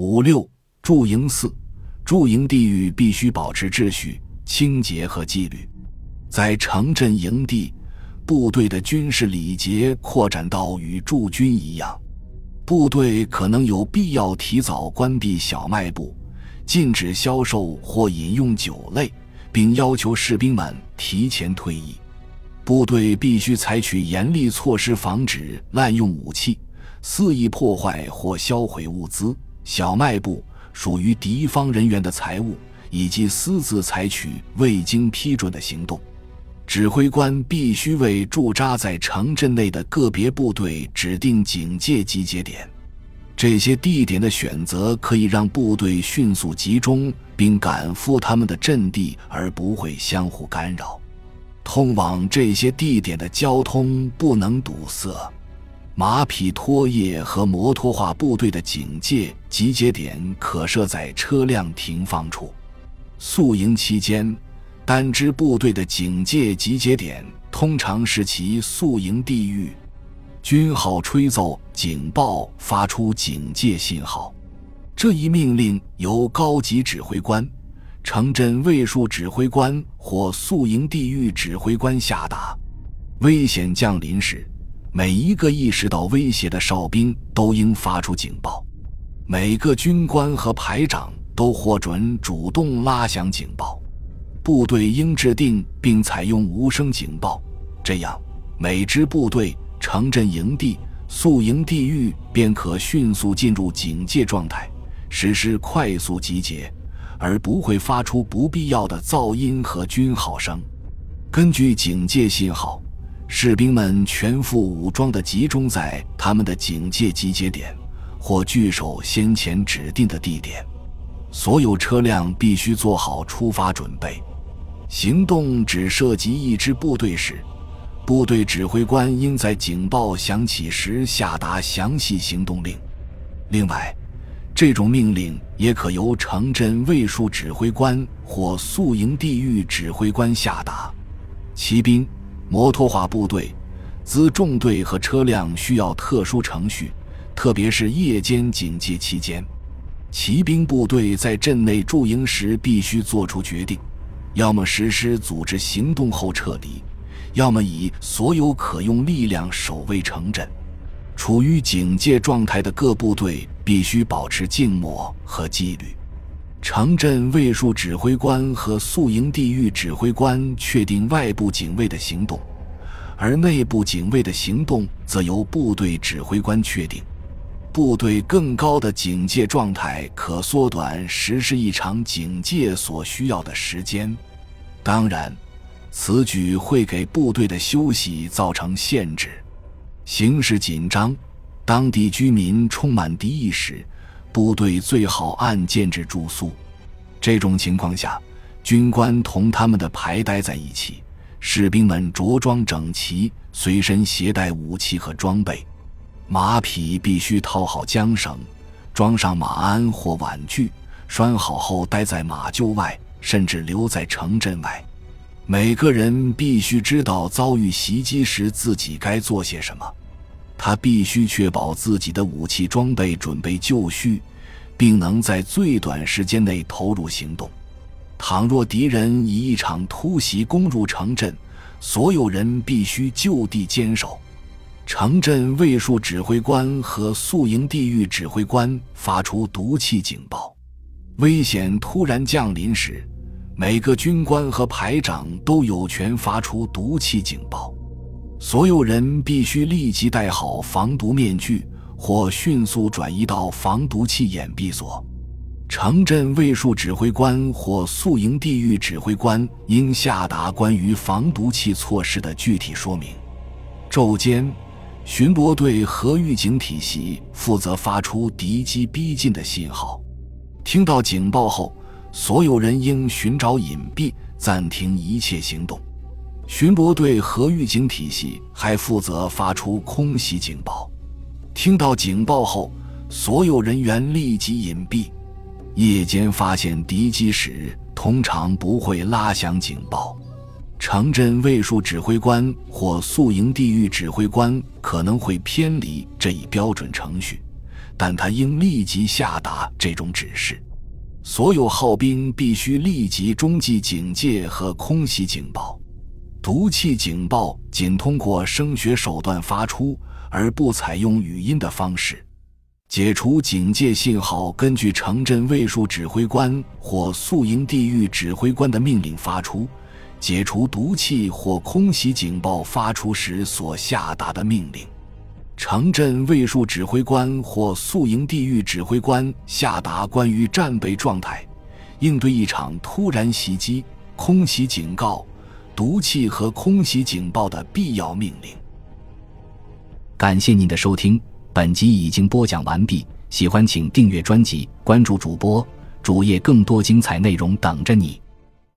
五六驻营四，驻营地域必须保持秩序、清洁和纪律。在城镇营地，部队的军事礼节扩展到与驻军一样。部队可能有必要提早关闭小卖部，禁止销售或饮用酒类，并要求士兵们提前退役。部队必须采取严厉措施，防止滥用武器、肆意破坏或销毁物资。小卖部属于敌方人员的财物，以及私自采取未经批准的行动。指挥官必须为驻扎在城镇内的个别部队指定警戒集结点，这些地点的选择可以让部队迅速集中并赶赴他们的阵地，而不会相互干扰。通往这些地点的交通不能堵塞。马匹拖曳和摩托化部队的警戒集结点可设在车辆停放处。宿营期间。单支部队的警戒集结点通常是其宿营地域，军号吹奏警报，发出警戒信号。这一命令由高级指挥官、城镇卫戍指挥官或宿营地域指挥官下达。危险降临时，每一个意识到威胁的哨兵都应发出警报。每个军官和排长都获准主动拉响警报。部队应制定并采用无声警报，这样每支部队、城镇营地、宿营地域便可迅速进入警戒状态，实施快速集结，而不会发出不必要的噪音和军号声。根据警戒信号，士兵们全副武装地集中在他们的警戒集结点或据守先前指定的地点。所有车辆必须做好出发准备。行动只涉及一支部队时，部队指挥官应在警报响起时下达详细行动令。另外，这种命令也可由城镇卫戍指挥官或宿营地域指挥官下达。骑兵、摩托化部队、辎重队和车辆需要特殊程序，特别是夜间警戒期间。骑兵部队在镇内驻营时必须做出决定。要么实施组织行动后撤离，要么以所有可用力量守卫城镇。处于警戒状态的各部队必须保持静默和纪律。城镇卫戍指挥官和宿营地域指挥官确定外部警卫的行动，而内部警卫的行动则由部队指挥官确定。部队更高的警戒状态可缩短实施一场警戒所需要的时间。当然，此举会给部队的休息造成限制。形势紧张，当地居民充满敌意时，部队最好按建制住宿。这种情况下，军官同他们的排待在一起，士兵们着装整齐，随身携带武器和装备。马匹必须套好缰绳，装上马鞍或挽具，拴好后待在马厩外。甚至留在城镇外。每个人必须知道遭遇袭击时自己该做些什么。他必须确保自己的武器装备准备就绪，并能在最短时间内投入行动。倘若敌人以一场突袭攻入城镇，所有人必须就地坚守。城镇卫戍指挥官和宿营地域指挥官发出毒气警报。危险突然降临时，每个军官和排长都有权发出毒气警报。所有人必须立即戴好防毒面具，或迅速转移到防毒气掩蔽所。城镇卫戍指挥官或宿营地域指挥官应下达关于防毒气措施的具体说明。昼间，巡逻队和预警体系负责发出敌机逼近的信号。听到警报后，所有人应寻找隐蔽，暂停一切行动。巡逻队和预警体系还负责发出空袭警报。听到警报后，所有人员立即隐蔽。夜间发现敌机时，通常不会拉响警报。城镇卫戍指挥官或宿营地域指挥官可能会偏离这一标准程序。但他应立即下达这种指示：所有号兵必须立即中继警戒和空袭警报，毒气警报仅通过声学手段发出，而不采用语音的方式。解除警戒信号，根据城镇卫戍指挥官或宿营地域指挥官的命令发出。解除毒气或空袭警报发出时所下达的命令。城镇卫戍指挥官或宿营地域指挥官下达关于战备状态、应对一场突然袭击、空袭警告、毒气和空袭警报的必要命令。感谢您的收听。本集已经播讲完毕，喜欢请订阅专辑，关注主播主页，更多精彩内容等着你。